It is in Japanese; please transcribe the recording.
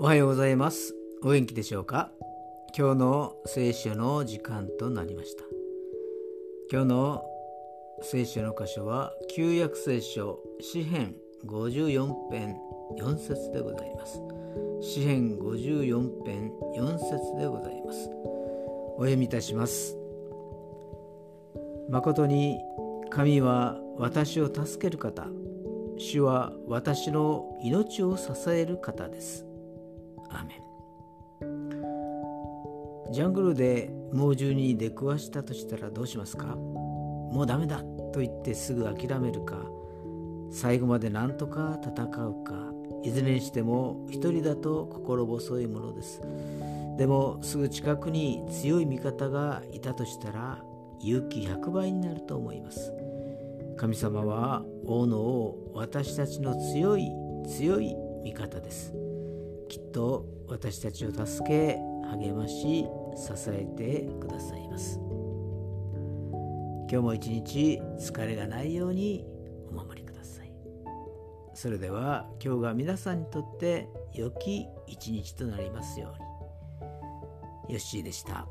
おはようございます。お元気でしょうか？今日の聖書の時間となりました。今日の聖書の箇所は旧約聖書詩編54編4節でございます。詩編54編4節でございます。お読みいたします。誠に神は私を助ける方。主は私の命を支える方です。アーメン。ジャングルで猛獣に出くわしたとしたらどうしますか？もうダメだと言ってすぐ諦めるか？最後まで何とか戦うか？いずれにしても一人だと心細いものです。でもすぐ近くに強い味方がいたとしたら勇気100倍になると思います。神様は王の王私たちの強い強い味方です。きっと私たちを助け励まし支えてくださいます。今日も一日疲れがないようにお守りください。それでは今日が皆さんにとって良き一日となりますように。よッしーでした。